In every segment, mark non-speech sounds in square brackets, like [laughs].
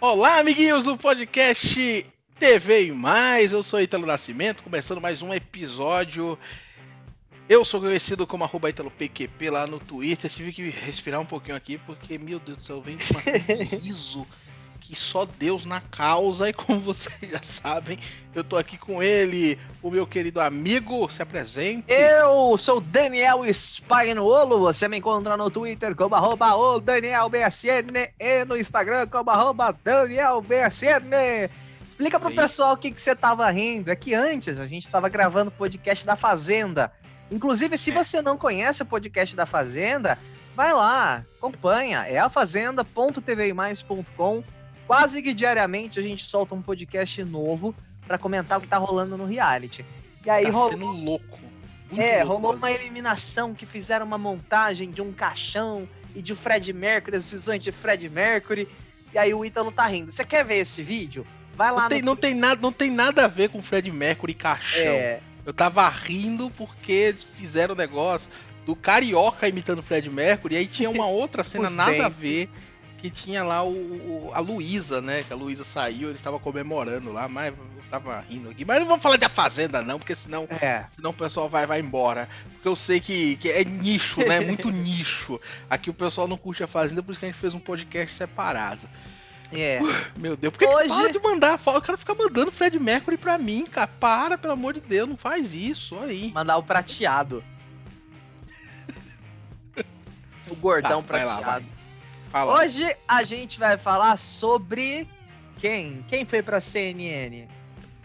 Olá, amiguinhos do podcast TV e Mais. Eu sou Italo Nascimento, começando mais um episódio. Eu sou conhecido como arroba ItaloPQP lá no Twitter. Tive que respirar um pouquinho aqui, porque, meu Deus do céu, vem com uma [laughs] riso que só Deus na causa. E como vocês já sabem, eu tô aqui com ele, o meu querido amigo. Se apresente. Eu sou Daniel Spagnuolo. Você me encontra no Twitter como arroba o DanielBSN e no Instagram como arroba DanielBSN. Explica pro Aí. pessoal o que, que você tava rindo. É que antes a gente tava gravando o podcast da Fazenda. Inclusive, se É. você não conhece o podcast da Fazenda, vai lá, acompanha. É afazenda.tvmais.com. Quase que diariamente a gente solta um podcast novo pra comentar o que tá rolando no reality. E aí tá rolou sendo louco. Muito é, louco, rolou mano. uma eliminação que fizeram uma montagem de um caixão e de Fred Mercury, as visões de Fred Mercury. E aí o Ítalo tá rindo. Você quer ver esse vídeo? Vai lá Não tem, no. não, tem nada, não tem nada a ver com Fred Mercury e caixão. É, Eu tava rindo porque eles fizeram o negócio do Carioca imitando Fred Mercury, e aí tinha uma [laughs] outra cena nada a ver, que tinha lá o, o- a Luísa, né? Que a Luísa saiu, eles estavam comemorando lá, mas eu tava rindo aqui. Mas não vamos falar da Fazenda, não, porque senão, é. senão o pessoal vai, vai embora. Porque eu sei que, que é nicho, né? Muito [laughs] nicho. Aqui o pessoal não curte a Fazenda, por isso que a gente fez um podcast separado. É. [laughs] Meu Deus, por que, que Hoje- para de mandar? O cara fica mandando Fred Mercury pra mim, cara. Para, pelo amor de Deus, não faz isso, aí. Mandar o prateado. [laughs] O gordão Tá, vai lá, prateado. Fala. Hoje a gente vai falar sobre quem? Quem foi pra CNN?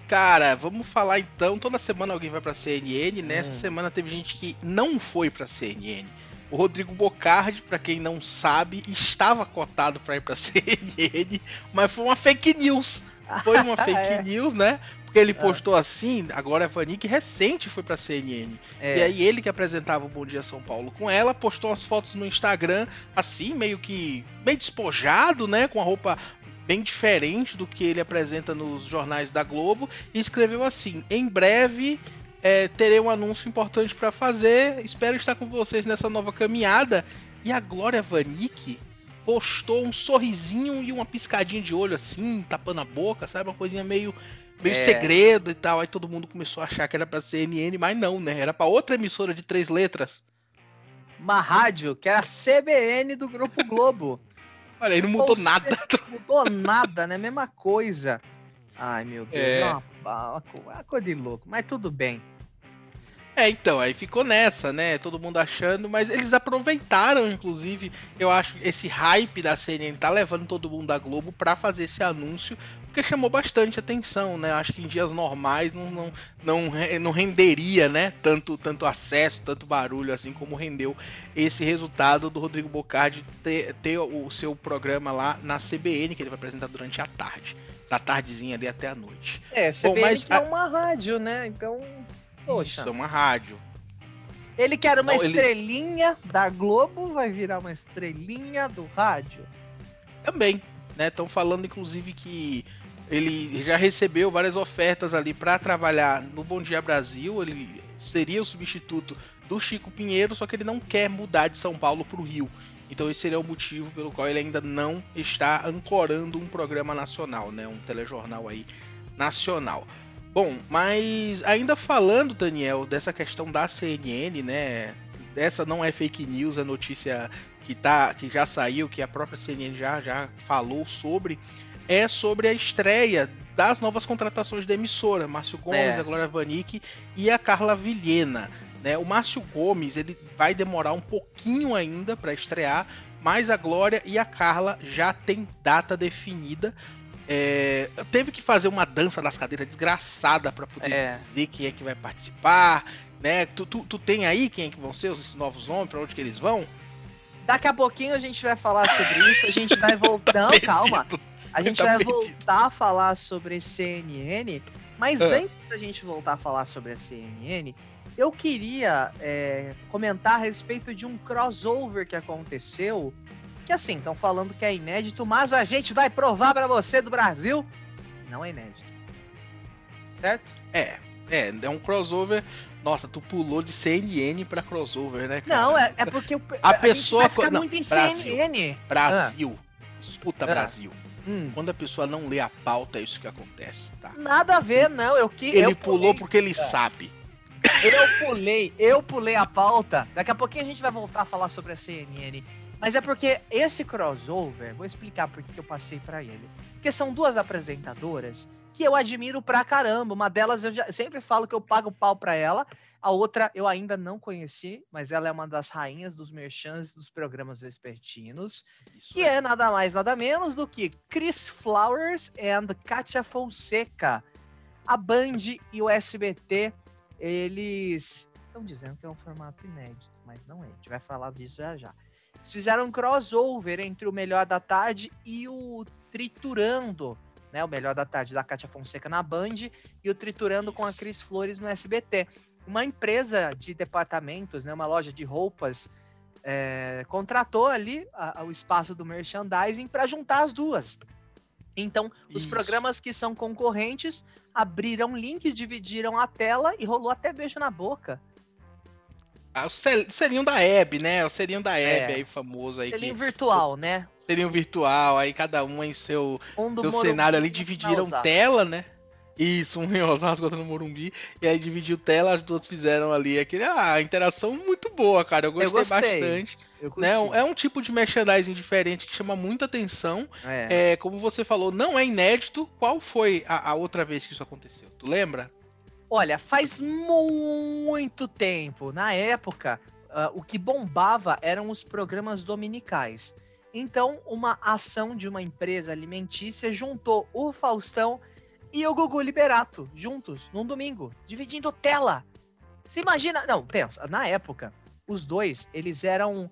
Cara, vamos falar então. Toda semana alguém vai pra CNN, né? Essa Hum. semana teve gente que não foi pra CNN. O Rodrigo Bocardi, pra quem não sabe, estava cotado pra ir pra [laughs] CNN, mas foi uma fake news. Foi uma [laughs] fake É. news, né? Porque ele postou assim, agora a Vanik recente foi pra CNN. É. E aí ele que apresentava o Bom Dia São Paulo com ela, postou umas fotos no Instagram, assim, meio que bem despojado, né? Com a roupa bem diferente do que ele apresenta nos jornais da Globo, e escreveu assim: em breve é, terei um anúncio importante pra fazer, espero estar com vocês nessa nova caminhada. E a Glória Vanik postou um sorrisinho e uma piscadinha de olho assim, tapando a boca, sabe? Uma coisinha meio. Meio É. segredo e tal, aí todo mundo começou a achar que era pra CNN, mas não, né? Era pra outra emissora de três letras. Uma rádio que era a CBN do Grupo Globo. [laughs] Olha aí, não mudou Ou nada. Não mudou nada, né? Mesma coisa. Ai, meu Deus. É. Uma, uma, uma coisa de louco. Mas tudo bem. É, então, aí ficou nessa, né? Todo mundo achando, mas eles aproveitaram, inclusive, eu acho, esse hype da CNN tá levando todo mundo da Globo pra fazer esse anúncio, porque chamou bastante atenção, né? Acho que em dias normais não, não, não, não renderia, né? Tanto, tanto acesso, tanto barulho, assim como rendeu esse resultado do Rodrigo Bocardi ter, ter o seu programa lá na CBN, que ele vai apresentar durante a tarde. Da tardezinha ali até a noite. É, CBN mas que é uma rádio, né? Então, poxa. Isso, é uma rádio. Ele que era uma Não, ele- estrelinha da Globo, vai virar uma estrelinha do rádio. Também, né? Estão falando inclusive que ele já recebeu várias ofertas ali para trabalhar no Bom Dia Brasil. Ele seria o substituto do Chico Pinheiro, só que ele não quer mudar de São Paulo para o Rio. Então esse seria o motivo pelo qual ele ainda não está ancorando um programa nacional, né? Um telejornal aí nacional. Bom, mas ainda falando, Daniel, dessa questão da CNN, né? Essa não é fake news, é notícia que, tá, que já saiu, que a própria CNN já, já falou sobre, é sobre a estreia das novas contratações da emissora, Márcio Gomes, É. a Glória Vanik e a Carla Vilhena. Né? O Márcio Gomes ele vai demorar um pouquinho ainda para estrear, mas a Glória e a Carla já tem data definida. É, teve que fazer uma dança das cadeiras desgraçada para poder É. dizer quem é que vai participar, né? Tu, tu, tu tem aí quem é que vão ser esses novos nomes, para onde que eles vão? Daqui a pouquinho a gente vai falar sobre isso, a gente vai voltar. [laughs] Não, calma. A gente Tá vai perdido. voltar a falar sobre CNN, mas Ah. antes da gente voltar a falar sobre a CNN, eu queria é, comentar a respeito de um crossover que aconteceu. Que assim, estão falando que é inédito, mas a gente vai provar pra você do Brasil. Não é inédito. Certo? É, é, é um crossover. Nossa, tu pulou de CNN pra crossover, né, cara? Não, é, é porque o- [laughs] A gente pessoa co- não, muito em Brasil. CNN. Brasil. Escuta, Ah. Brasil. Hum. Quando a pessoa não lê a pauta, é isso que acontece, tá? Nada a ver, não. Eu que Ele eu pulou pulei, porque ele sabe. Eu pulei, eu pulei a pauta. Daqui a pouquinho a gente vai voltar a falar sobre a CNN. Mas é porque esse crossover, vou explicar por que eu passei para ele. Porque são duas apresentadoras que eu admiro pra caramba. Uma delas eu já, sempre falo que eu pago pau pra ela. A outra eu ainda não conheci, mas ela é uma das rainhas dos merchants dos programas vespertinos. Isso que é. é nada mais, nada menos do que Chris Flowers and Katia Fonseca. A Band e o SBT, eles estão dizendo que é um formato inédito, mas não é. A gente vai falar disso já já. Eles fizeram um crossover entre o Melhor da Tarde e o Triturando né? O Melhor da Tarde da Cátia Fonseca na Band e o Triturando com a Cris Flores no SBT. Uma empresa de departamentos, né? Uma loja de roupas é, contratou ali a, a, o espaço do merchandising para juntar as duas. Então, os Isso. programas que são concorrentes abriram link, dividiram a tela e rolou até beijo na boca. Ah, o selinho da Hebe, né? O selinho da Hebe é. aí, famoso aí. Selinho que... virtual, né? Selinho virtual, aí cada um em seu, um seu cenário ali dividiram tela, né? Isso, um em Osasco, outro no Morumbi. E aí dividiu tela, as duas fizeram ali aquele. Ah, interação muito boa, cara. Eu gostei, eu gostei. bastante. Eu né? É um tipo de merchandising diferente que chama muita atenção. É. é como você falou, não é inédito. Qual foi a, a outra vez que isso aconteceu? Tu lembra? Olha, faz muito tempo. Na época, uh, o que bombava eram os programas dominicais. Então, uma ação de uma empresa alimentícia juntou o Faustão e o Gugu Liberato juntos num domingo, dividindo tela. Você imagina? Não, pensa. Na época, os dois eles eram.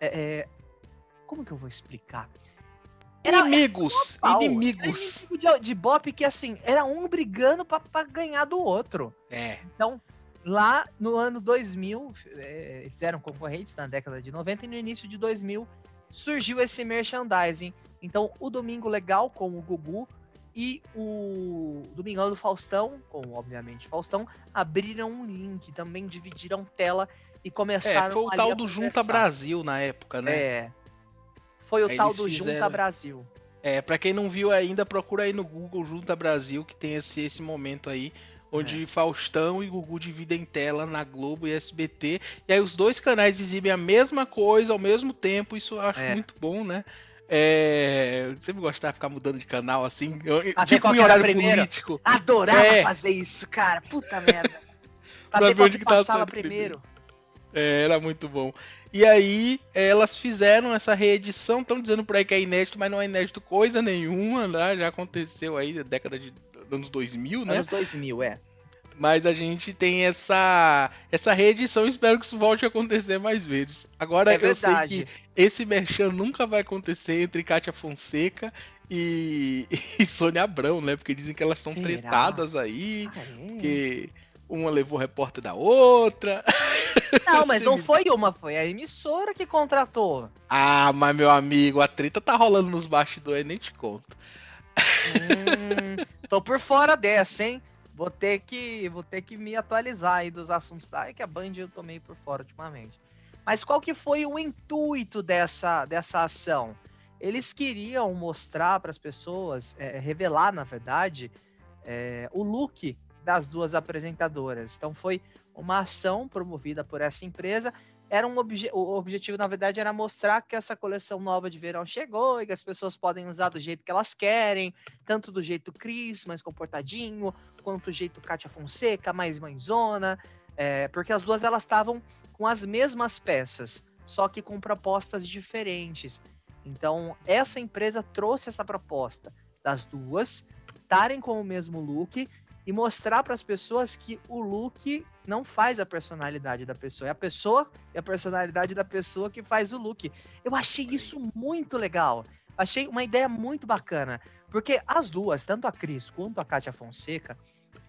É, como que eu vou explicar? Era, inimigos, era inimigos. Era de, de Bop que, assim, era um brigando pra, pra ganhar do outro. É. Então, lá no ano 2000, é, eles eram concorrentes na década de 90 e no início de 2000 surgiu esse merchandising. Então, o Domingo Legal com o Gugu e o Domingão do Faustão, com obviamente Faustão, abriram um link, também dividiram tela e começaram é, foi o tal do Junta Brasil na época, né? É. Foi o Aí tal do fizeram... Junta Brasil. É, para quem não viu ainda, procura aí no Google Junta Brasil, que tem esse, esse momento aí, onde é. Faustão e Gugu dividem tela na Globo e SBT. E aí os dois canais exibem a mesma coisa ao mesmo tempo, isso eu acho é. muito bom, né? É, sempre gostava de ficar mudando de canal assim, Até tipo em horário primeiro. político. Adorava é. fazer isso, cara. Puta merda. pra, [laughs] pra ver onde que passava primeiro. primeiro. É, era muito bom. E aí, elas fizeram essa reedição, estão dizendo por aí que é inédito, mas não é inédito coisa nenhuma, né? Já aconteceu aí na década de anos 2000, né? Anos 2000, é. Mas a gente tem essa essa reedição, espero que isso volte a acontecer mais vezes. Agora é eu sei que esse merchan nunca vai acontecer entre Kátia Fonseca e, [laughs] e Sônia Abrão, né? Porque dizem que elas são Será? tretadas aí, ah, é? que uma levou repórter da outra. [laughs] Não, mas não foi uma, foi a emissora que contratou. Ah, mas meu amigo, a treta tá rolando nos bastidores, nem te conto. Hum, tô por fora dessa, hein? Vou ter que, vou ter que me atualizar aí dos assuntos da é que a Band eu tomei por fora ultimamente. Mas qual que foi o intuito dessa, dessa ação? Eles queriam mostrar para as pessoas, é, revelar na verdade, é, o look das duas apresentadoras. Então foi uma ação promovida por essa empresa. Era um obje o objetivo, na verdade, era mostrar que essa coleção nova de verão chegou e que as pessoas podem usar do jeito que elas querem, tanto do jeito Cris, mais comportadinho, quanto do jeito Katia Fonseca, mais mãezona, é, porque as duas elas estavam com as mesmas peças, só que com propostas diferentes. Então, essa empresa trouxe essa proposta das duas estarem com o mesmo look e mostrar para as pessoas que o look não faz a personalidade da pessoa, é a pessoa e a personalidade da pessoa que faz o look. Eu achei isso muito legal. Achei uma ideia muito bacana, porque as duas, tanto a Cris quanto a Kátia Fonseca,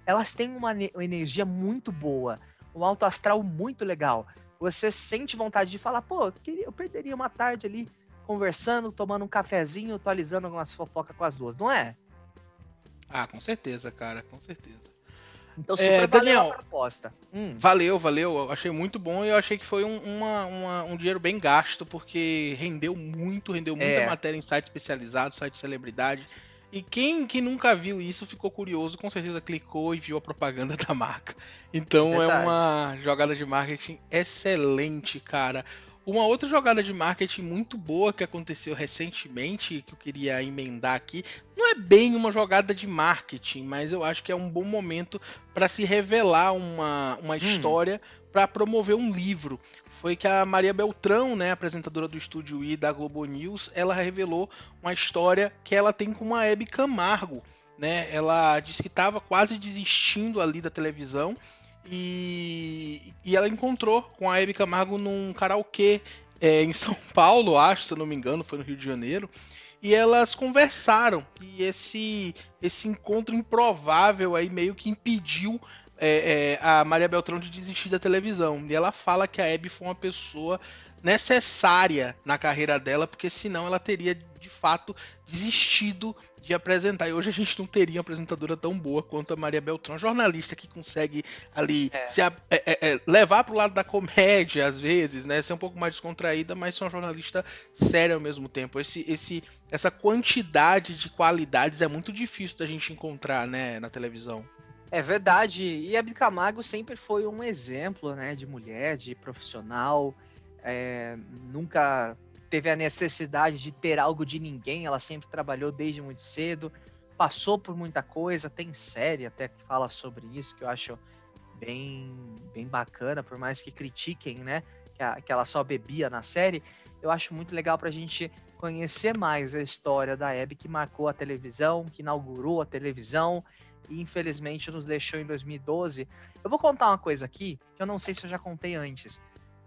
elas têm uma, uma energia muito boa, um alto astral muito legal. Você sente vontade de falar, pô, eu perderia uma tarde ali conversando, tomando um cafezinho, atualizando algumas fofocas com as duas, não é? Ah, com certeza, cara, com certeza. Então, É, super Daniel. valeu a proposta. Hum, Valeu, valeu. Eu achei muito bom e eu achei que foi um, uma- uma- um dinheiro bem gasto, porque rendeu muito, rendeu muita É. matéria em site especializado, site de celebridade. E quem, quem nunca viu isso ficou curioso, com certeza clicou e viu a propaganda [laughs] da marca. Então é Verdade. uma jogada de marketing excelente, cara. Uma outra jogada de marketing muito boa que aconteceu recentemente, que eu queria emendar aqui, não é bem uma jogada de marketing, mas eu acho que é um bom momento para se revelar uma, uma história para promover um livro. Foi que a Maria Beltrão, né, apresentadora do Estúdio I da Globo News, ela revelou uma história que ela tem com uma Hebe Camargo. Né? Ela disse que estava quase desistindo ali da televisão e, e ela encontrou com a Hebe Camargo num karaokê é, em São [laughs] Paulo, acho, se eu não me engano, foi no Rio de Janeiro. E elas conversaram. E esse, esse encontro improvável aí meio que impediu é, é, a Maria Beltrão de desistir da televisão. E ela fala que a Hebe foi uma pessoa necessária na carreira dela, porque senão ela teria de fato desistido de apresentar. E hoje a gente não teria uma apresentadora tão boa quanto a Maria Beltrão, jornalista que consegue ali É. se é- é- é, levar pro lado da comédia às vezes, né? Ser um pouco mais descontraída, mas ser uma jornalista séria ao mesmo tempo. Esse, esse, essa quantidade de qualidades é muito difícil da gente encontrar, né, na televisão. É verdade. E a Hebe Camargo sempre foi um exemplo, né, de mulher, de profissional. é, nunca teve a necessidade de ter algo de ninguém. Ela sempre trabalhou desde muito cedo, passou por muita coisa. Tem série até que fala sobre isso que eu acho bem, bem bacana, por mais que critiquem, né, que, a- que ela só bebia na série. Eu acho muito legal para a gente conhecer mais a história da Hebe que marcou a televisão, que inaugurou a televisão e infelizmente nos deixou em 2012. Eu vou contar uma coisa aqui que eu não sei se eu já contei antes,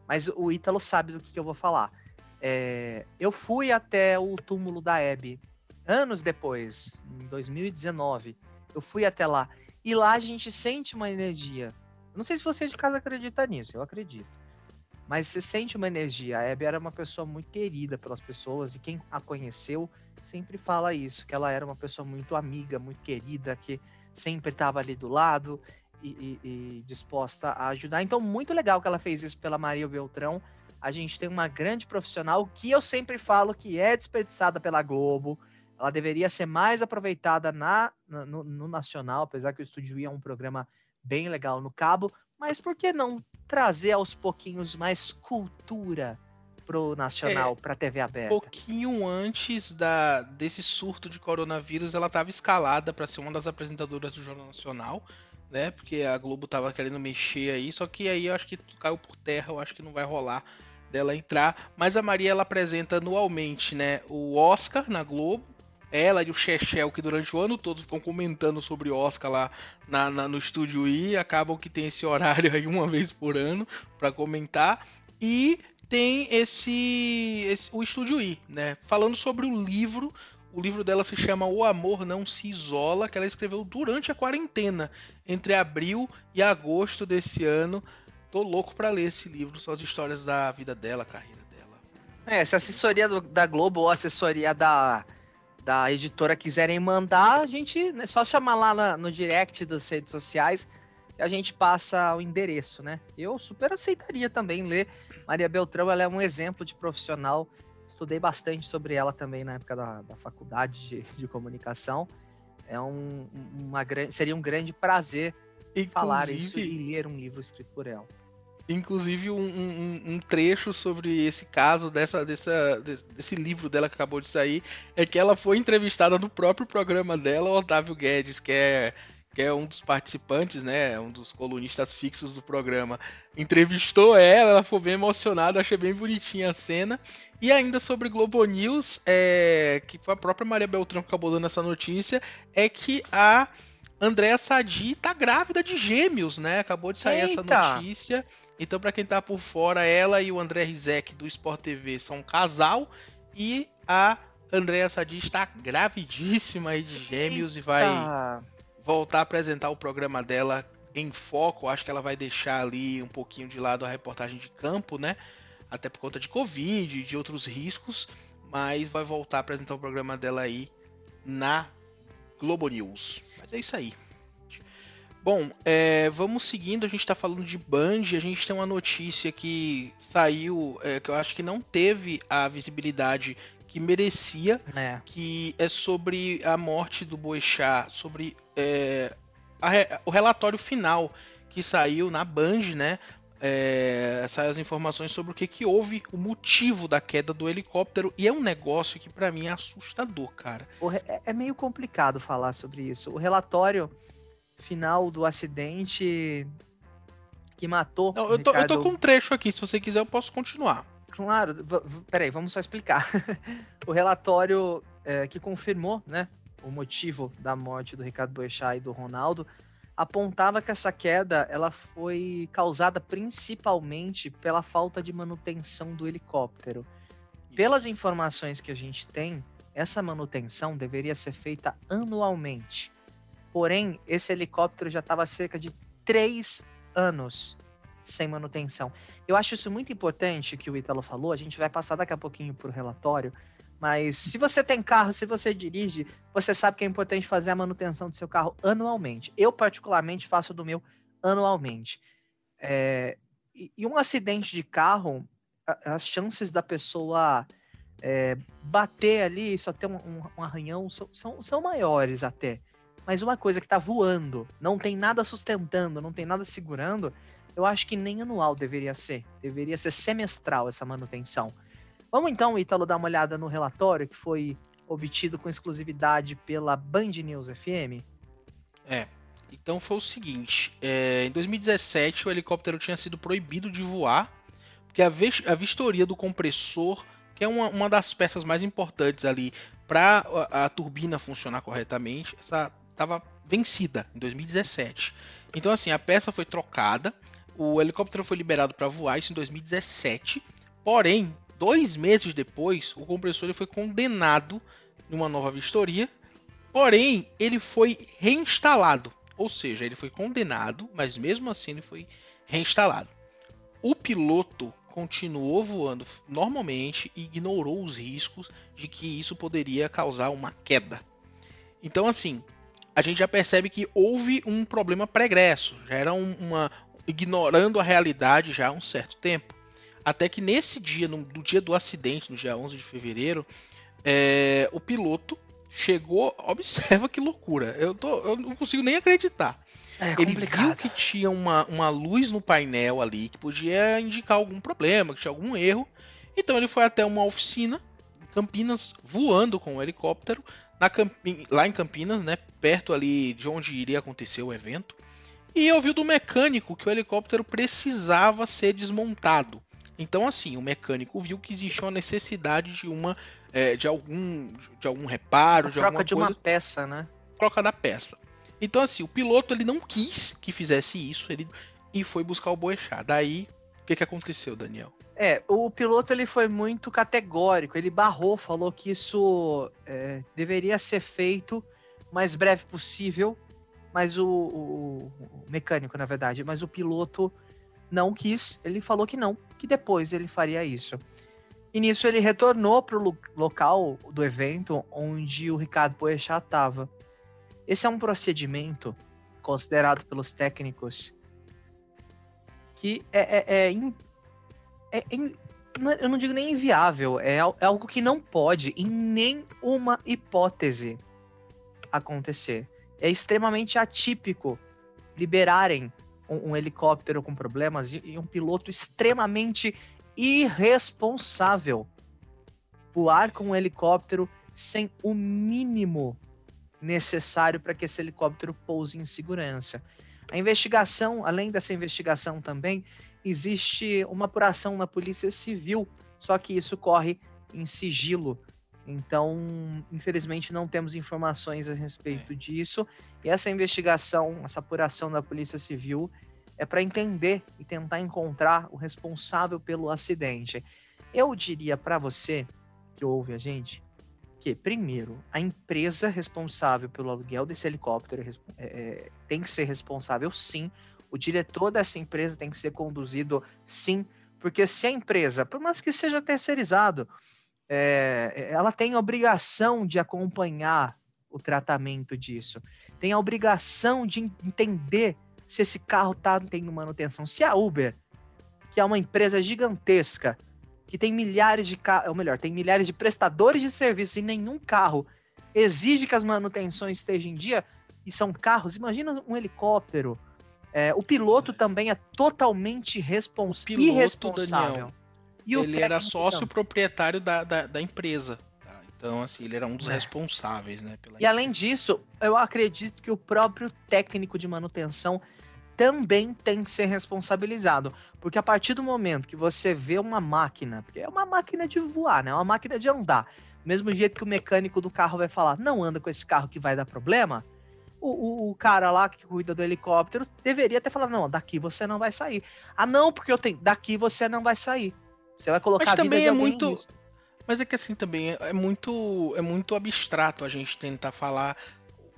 mas o Ítalo sabe do que, que eu vou falar. É, eu fui até o túmulo da Hebe anos depois, em 2019. Eu fui até lá e lá a gente sente uma energia. Não sei se você de casa acredita nisso, eu acredito. Mas você sente uma energia. A Hebe era uma pessoa muito querida pelas pessoas e quem a conheceu sempre fala isso, que ela era uma pessoa muito amiga, muito querida, que sempre estava ali do lado e, e- e disposta a ajudar. Então, muito legal que ela fez isso pela Maria Beltrão. A gente tem uma grande profissional que eu sempre falo que é desperdiçada pela Globo. Ela deveria ser mais aproveitada na, no, no Nacional, apesar que o Estúdio I é um programa bem legal no cabo. Mas por que não trazer aos pouquinhos mais cultura pro Nacional, pra TV Um aberta? pouquinho antes da, desse surto de coronavírus, ela estava escalada para ser uma das apresentadoras do Jornal Nacional, né? Porque a Globo tava querendo mexer aí, só que aí eu acho que caiu por terra, eu acho que não vai rolar dela entrar. Mas a Maria ela apresenta anualmente, né? O Oscar na Globo. Ela e o Chechel, que durante o ano todo ficam comentando sobre Oscar lá na, na- no estúdio I, acabam que tem esse horário aí uma vez por ano para comentar. E tem esse, esse- o Estúdio I, né? Falando sobre o livro. O livro dela se chama O Amor Não Se Isola, que ela escreveu durante a quarentena, entre abril e agosto desse ano. Tô louco pra ler esse livro, são as histórias da vida dela, carreira dela. É, se a assessoria do- da Globo ou a assessoria da, da editora quiserem mandar, a gente é só chamar lá na- no direct das redes sociais e a gente passa o endereço, né? Eu super aceitaria também ler. Maria Beltrão, ela é um exemplo de profissional. Estudei bastante sobre ela também na época da, da faculdade de, [laughs] de comunicação. É um, uma grande, seria um grande prazer falar isso Inclusive- e ler um livro escrito por ela. Inclusive um, um- um trecho sobre esse caso, dessa, dessa, desse, desse livro dela que acabou de sair, é que ela foi entrevistada no próprio programa dela, o Otávio Guedes, que é, que é um dos participantes, né? Um dos colunistas fixos do programa. Entrevistou ela, ela ficou bem emocionada, achei bem bonitinha a cena. E ainda sobre Globo News, é, que foi a própria Maria Beltrão que acabou dando essa notícia, é que a Andréa Sadi tá grávida de gêmeos, né? Acabou de sair essa Eita! notícia. Então, pra quem tá por fora, ela e o André Rizek do Sport TV são um casal e a Andréa Sadi está gravidíssima aí de gêmeos e vai. Voltar a apresentar o programa dela em foco. Acho que ela vai deixar ali um pouquinho de lado a reportagem de campo, né? Até por conta de Covid e de outros riscos. Mas vai voltar a apresentar o programa dela aí na Globo News. Mas é isso aí. Bom, é, vamos seguindo. A gente está falando de Band. A gente tem uma notícia que saiu, é, que eu acho que não teve a visibilidade que merecia, É. que é sobre a morte do Boechat, sobre é, a o relatório final que saiu na Band, né? É, saiu as informações sobre o que, que houve, o motivo da queda do helicóptero, e é um negócio que pra mim é assustador, cara. É- é meio complicado falar sobre isso. O relatório final do acidente que matou. Não, o eu, tô, eu tô Ricardo- com um trecho aqui, se você quiser eu posso continuar. Claro, peraí, vamos só explicar. [laughs] o relatório é, que confirmou, né, o motivo da morte do Ricardo Boechat e do Ronaldo apontava que essa queda ela foi causada principalmente pela falta de manutenção do helicóptero. Pelas informações que a gente tem, essa manutenção deveria ser feita anualmente. Porém, esse helicóptero já estava cerca de três anos sem manutenção. Eu acho isso muito importante que o Ítalo falou. A gente vai passar daqui a pouquinho por relatório. Mas se você tem carro, se você dirige, você sabe que é importante fazer a manutenção do seu carro anualmente. Eu, particularmente, faço do meu anualmente. É, e, um acidente de carro, as chances da pessoa é, bater ali só ter um, um- um arranhão são, são, são maiores até. Mas uma coisa que tá voando, não tem nada sustentando, não tem nada segurando, eu acho que nem anual deveria ser. Deveria ser semestral essa manutenção. Vamos então, Ítalo, dar uma olhada no relatório que foi obtido com exclusividade pela Band News FM. É. Então foi o seguinte: é, em 2017 o helicóptero tinha sido proibido de voar, porque a, a vistoria do compressor, que é uma, uma das peças mais importantes ali para a, a turbina funcionar corretamente, essa estava vencida em 2017. Então assim, a peça foi trocada, o helicóptero foi liberado para voar isso em 2017. Porém, dois meses depois, o compressor ele foi condenado numa nova vistoria Porém, ele foi reinstalado. Ou seja, ele foi condenado, mas mesmo assim ele foi reinstalado. O piloto continuou voando normalmente e ignorou os riscos de que isso poderia causar uma queda. Então, assim, a gente já percebe que houve um problema pregresso, já era um- uma ignorando a realidade já há um certo tempo. Até que nesse dia, no, no dia do acidente, no dia 11 de fevereiro, é, o piloto chegou. Observa que loucura. Eu, tô, eu não consigo nem acreditar. É Ele viu que tinha uma, uma luz no painel ali que podia indicar algum problema, que tinha algum erro. Então ele foi até uma oficina em Campinas, voando com o helicóptero, Campi- lá em Campinas, né, perto ali de onde iria acontecer o evento. E ouviu do mecânico que o helicóptero precisava ser desmontado. Então, assim, o mecânico viu que existia uma necessidade de uma é, de algum de algum reparo, A de troca alguma de coisa uma peça, né? troca da peça. Então, assim, o piloto ele não quis que fizesse isso ele, e foi buscar o Boechat. Daí, o que, que aconteceu, Daniel? É, o piloto ele foi muito categórico, ele barrou, falou que isso é, deveria ser feito o mais breve possível, mas o, o- o mecânico, na verdade, mas o piloto não quis, ele falou que não, que depois ele faria isso. E nisso ele retornou para o local do evento onde o Ricardo Boechat estava. Esse é um procedimento considerado pelos técnicos que é, é, é é eu não digo nem inviável, é, é algo que não pode, em nenhuma hipótese, acontecer. É extremamente atípico liberarem um, um helicóptero com problemas e, e um piloto extremamente irresponsável voar com um helicóptero sem o mínimo necessário para que esse helicóptero pouse em segurança. A investigação, além dessa investigação também, existe uma apuração na Polícia Civil, só que isso corre em sigilo. Então, infelizmente, não temos informações a respeito disso. E essa investigação, essa apuração da Polícia Civil é para entender e tentar encontrar o responsável pelo acidente. Eu diria para você que ouve a gente que, primeiro, a empresa responsável pelo aluguel desse helicóptero é é, é, tem que ser responsável, sim. O diretor dessa empresa tem que ser conduzido, sim. Porque se a empresa, por mais que seja terceirizado, é, ela tem obrigação de acompanhar o tratamento disso. Tem a obrigação de entender se esse carro está tendo manutenção. Se a Uber, que é uma empresa gigantesca, que tem milhares de carros, ou melhor, tem milhares de prestadores de serviço e nenhum carro exige que as manutenções estejam em dia, e são carros, imagina um helicóptero. É, o piloto também é totalmente respons irresponsável. Daniel, e ele era sócio também. proprietário da, da, da empresa. Tá? Então, assim, ele era um dos é. responsáveis, né? e empresa. além disso, eu acredito que o próprio técnico de manutenção também tem que ser responsabilizado. Porque a partir do momento que você vê uma máquina, porque é uma máquina de voar, né? É uma máquina de andar. Do mesmo jeito que o mecânico do carro vai falar, não anda com esse carro que vai dar problema, o, o, o, cara lá que cuida do helicóptero deveria ter falado, não, daqui você não vai sair. Ah, não, porque eu tenho. Daqui você não vai sair. Você vai colocar Mas também é muito. Mas é que assim também é, é muito é muito abstrato a gente tentar falar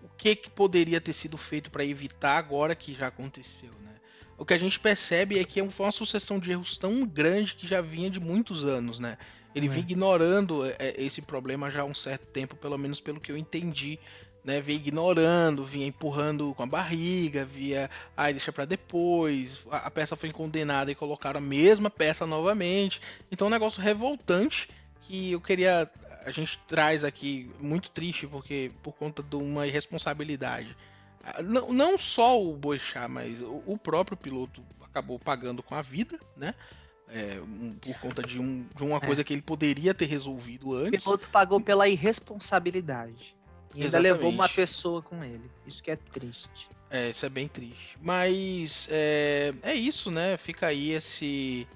o que, que poderia ter sido feito para evitar agora que já aconteceu, né? O que a gente percebe é que foi uma sucessão de erros tão grande que já vinha de muitos anos, né? Ele é. vinha ignorando é, esse problema já há um certo tempo, pelo menos pelo que eu entendi né, vinha ignorando, vinha empurrando com a barriga, via, ai, deixa para depois. A, a, peça foi condenada e colocaram a mesma peça novamente. Então, é um negócio revoltante que eu queria a gente traz aqui muito triste porque por conta de uma irresponsabilidade. Ah, não, não só o Boixá, mas o, o próprio piloto acabou pagando com a vida, né? É, um, por conta de, um, de uma é. coisa que ele poderia ter resolvido antes. O piloto pagou pela irresponsabilidade. E ainda Exatamente. levou uma pessoa com ele. Isso que é triste. É, isso é bem triste. Mas é, é isso, né? Fica aí esse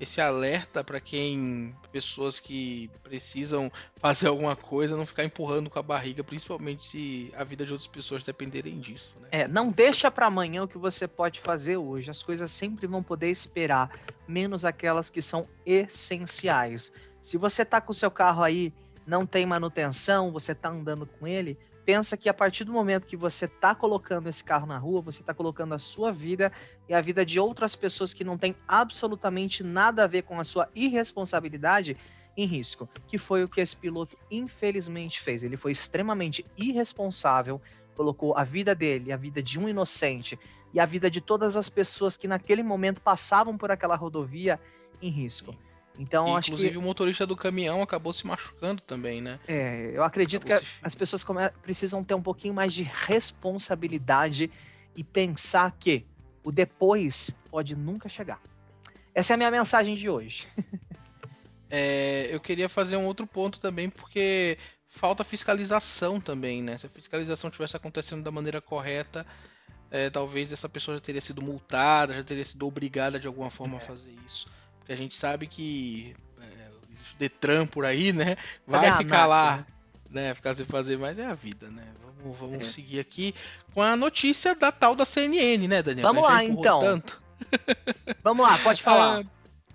esse alerta para quem pessoas que precisam fazer alguma coisa não ficar empurrando com a barriga, principalmente se a vida de outras pessoas dependerem disso. Né? É, não deixa para amanhã o que você pode fazer hoje. As coisas sempre vão poder esperar, menos aquelas que são essenciais. Se você tá com o seu carro aí não tem manutenção, você está andando com ele, pensa que a partir do momento que você está colocando esse carro na rua, você está colocando a sua vida e a vida de outras pessoas que não tem absolutamente nada a ver com a sua irresponsabilidade em risco, que foi o que esse piloto infelizmente fez. Ele foi extremamente irresponsável, colocou a vida dele, a vida de um inocente e a vida de todas as pessoas que naquele momento passavam por aquela rodovia em risco. Então, e, acho inclusive, que... o motorista do caminhão acabou se machucando também, né? É, eu acredito acabou que as pessoas precisam ter um pouquinho mais de responsabilidade e pensar que o depois pode nunca chegar. Essa é a minha mensagem de hoje. [laughs] é, eu queria fazer um outro ponto também, porque falta fiscalização também, né? Se a fiscalização tivesse acontecendo da maneira correta, é, talvez essa pessoa já teria sido multada, já teria sido obrigada de alguma forma é. a fazer isso. Porque a gente sabe que é, existe o Detran por aí, né? Vai Cadê ficar lá, né? né? Ficar sem fazer mais é a vida, né? Vamos, vamos é. seguir aqui com a notícia da tal da CNN, né, Daniel? Vamos lá, então. Tanto. [laughs] Vamos lá, pode [laughs] falar.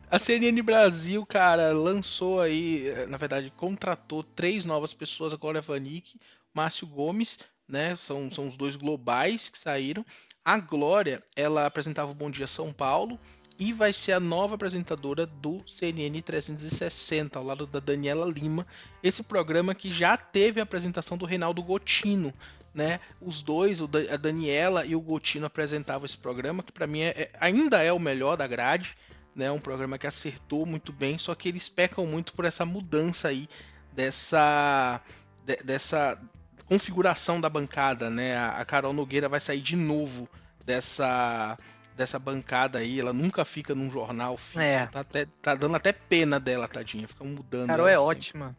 A CNN Brasil, cara, lançou aí, na verdade, contratou três novas pessoas, a Glória Vanik, Márcio Gomes, né? São, são os dois globais que saíram. A Glória, ela apresentava o Bom Dia São Paulo, e vai ser a nova apresentadora do CNN 360, ao lado da Daniela Lima. Esse programa que já teve a apresentação do Reinaldo Gotino. Né? Os dois, a Daniela e o Gotino apresentavam esse programa, que para mim é, é, ainda é o melhor da grade. Né? Um programa que acertou muito bem, só que eles pecam muito por essa mudança aí dessa, de, dessa configuração da bancada. Né? A, a Carol Nogueira vai sair de novo dessa dessa bancada aí, ela nunca fica num jornal fixo. É. Tá, até, tá dando até pena dela, tadinha. Fica mudando. Carol é assim. ótima.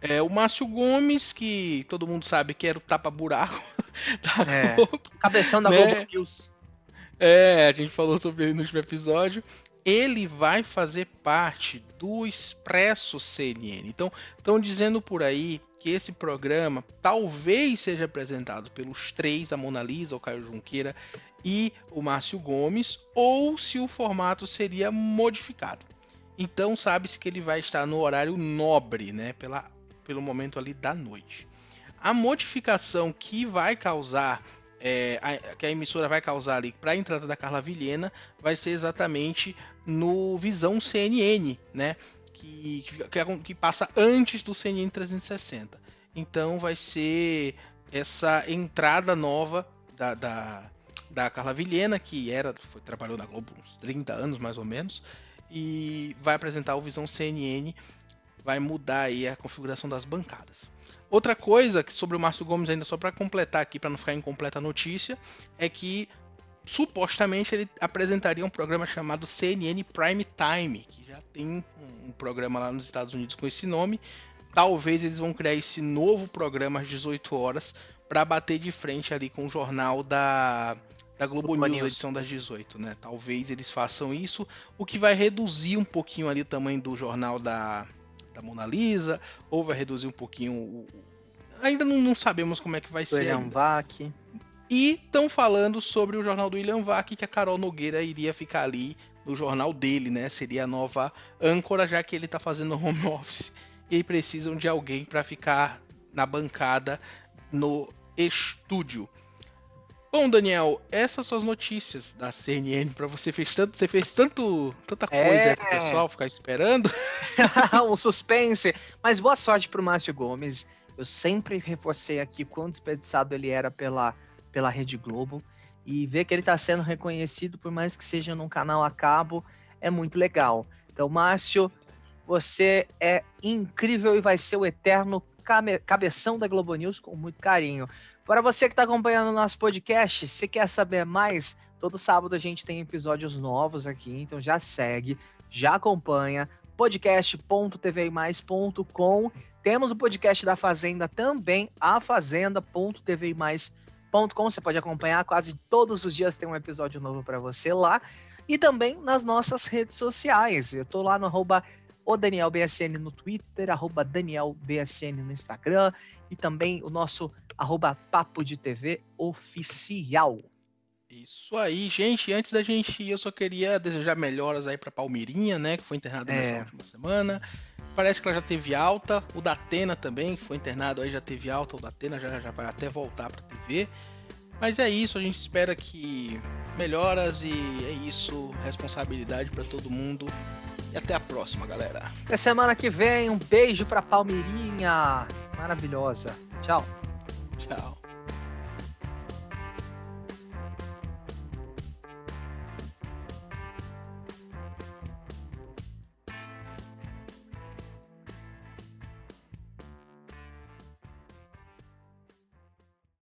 É, o Márcio Gomes, que todo mundo sabe que era o tapa-buraco [laughs] da é. Globo. Cabeção da né? Globo News. É, a gente falou sobre ele no último episódio. Ele vai fazer parte do Expresso CNN. Então, estão dizendo por aí que esse programa talvez seja apresentado pelos três, a Mona Lisa, o Caio Junqueira e o Márcio Gomes, ou se o formato seria modificado. Então sabe-se que ele vai estar no horário nobre, né, pela, pelo momento ali da noite. A modificação que vai causar, é, a, que a emissora vai causar ali para a entrada da Carla Vilhena, vai ser exatamente no Visão CNN, né, que, que, que passa antes do CNN 360. Então vai ser essa entrada nova da, da, da Carla Vilhena, que era, foi, trabalhou na Globo uns 30 anos mais ou menos, e vai apresentar o Visão CNN, vai mudar aí a configuração das bancadas. Outra coisa que sobre o Márcio Gomes, ainda só para completar aqui, para não ficar incompleta a notícia, é que supostamente ele apresentaria um programa chamado CNN Prime Time, que já tem um, programa lá nos Estados Unidos com esse nome. Talvez eles vão criar esse novo programa às 18 horas para bater de frente ali com o jornal da, da Globo, Globo News, News, edição das 18, né? Talvez eles façam isso, o que vai reduzir um pouquinho ali o tamanho do jornal da, da Mona Lisa, ou vai reduzir um pouquinho o. Ainda não, não sabemos como é que vai do ser. William Vac. E estão falando sobre o jornal do William Vac, que a Carol Nogueira iria ficar ali no jornal dele, né? Seria a nova âncora, já que ele está fazendo home [laughs] office e precisam de alguém para ficar na bancada no estúdio. Bom, Daniel, essas são as notícias da CNN para você fez tanto, você fez tanto tanta coisa é... pro pessoal ficar esperando. [laughs] um suspense. Mas boa sorte pro Márcio Gomes. Eu sempre reforcei aqui quão desperdiçado ele era pela pela Rede Globo e ver que ele está sendo reconhecido, por mais que seja num canal a cabo, é muito legal. Então, Márcio, você é incrível e vai ser o eterno cabeção da Globo News com muito carinho. Para você que está acompanhando o nosso podcast, se quer saber mais, todo sábado a gente tem episódios novos aqui, então já segue, já acompanha podcast.tvmais.com. Temos o podcast da Fazenda também, a fazenda.tvmais.com você pode acompanhar quase todos os dias tem um episódio novo para você lá e também nas nossas redes sociais. Eu tô lá no arroba o Daniel BSN no Twitter, arroba Daniel BSN no Instagram e também o nosso arroba Papo de TV oficial. Isso aí, gente. Antes da gente ir, eu só queria desejar melhoras aí pra Palmeirinha, né? Que foi internada é. nessa última semana. Parece que ela já teve alta. O Datena também, que foi internado aí, já teve alta. O Datena já, já vai até voltar pra TV. Mas é isso, a gente espera que melhoras e é isso. Responsabilidade para todo mundo. E até a próxima, galera. Até semana que vem. Um beijo pra Palmeirinha. Maravilhosa. Tchau. Tchau.